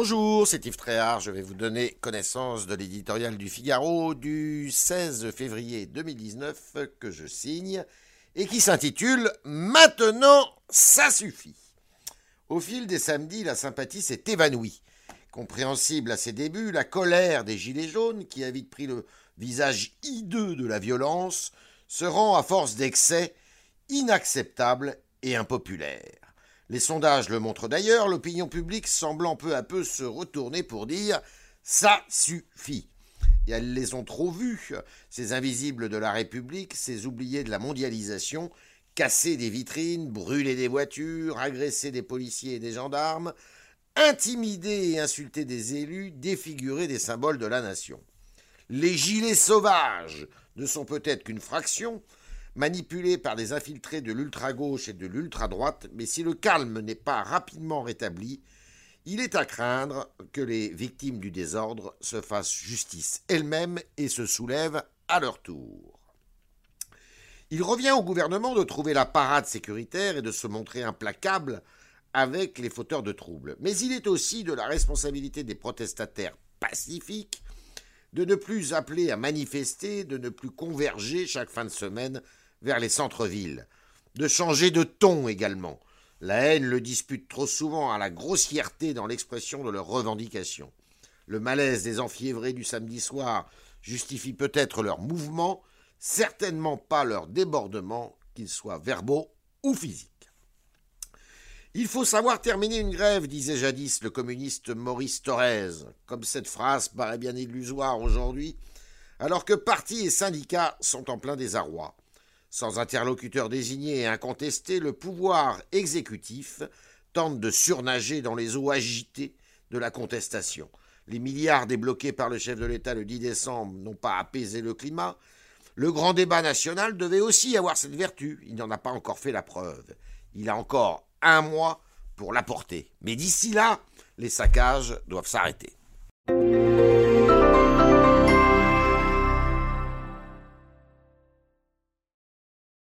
Bonjour, c'est Yves Tréhard. Je vais vous donner connaissance de l'éditorial du Figaro du 16 février 2019 que je signe et qui s'intitule Maintenant, ça suffit. Au fil des samedis, la sympathie s'est évanouie. Compréhensible à ses débuts, la colère des Gilets jaunes, qui a vite pris le visage hideux de la violence, se rend à force d'excès inacceptable et impopulaire. Les sondages le montrent d'ailleurs, l'opinion publique semblant peu à peu se retourner pour dire ça suffit. Et elles les ont trop vus, ces invisibles de la République, ces oubliés de la mondialisation, casser des vitrines, brûler des voitures, agresser des policiers et des gendarmes, intimider et insulter des élus, défigurer des symboles de la nation. Les gilets sauvages ne sont peut-être qu'une fraction, manipulé par des infiltrés de l'ultra-gauche et de l'ultra-droite, mais si le calme n'est pas rapidement rétabli, il est à craindre que les victimes du désordre se fassent justice elles-mêmes et se soulèvent à leur tour. Il revient au gouvernement de trouver la parade sécuritaire et de se montrer implacable avec les fauteurs de troubles. Mais il est aussi de la responsabilité des protestataires pacifiques de ne plus appeler à manifester, de ne plus converger chaque fin de semaine vers les centres-villes, de changer de ton également. La haine le dispute trop souvent à la grossièreté dans l'expression de leurs revendications. Le malaise des enfiévrés du samedi soir justifie peut-être leurs mouvements, certainement pas leurs débordements, qu'ils soient verbaux ou physiques. Il faut savoir terminer une grève, disait jadis le communiste Maurice Thorez. Comme cette phrase paraît bien illusoire aujourd'hui, alors que partis et syndicats sont en plein désarroi. Sans interlocuteur désigné et incontesté, le pouvoir exécutif tente de surnager dans les eaux agitées de la contestation. Les milliards débloqués par le chef de l'État le 10 décembre n'ont pas apaisé le climat. Le grand débat national devait aussi avoir cette vertu. Il n'en a pas encore fait la preuve. Il a encore un mois pour l'apporter. Mais d'ici là, les saccages doivent s'arrêter.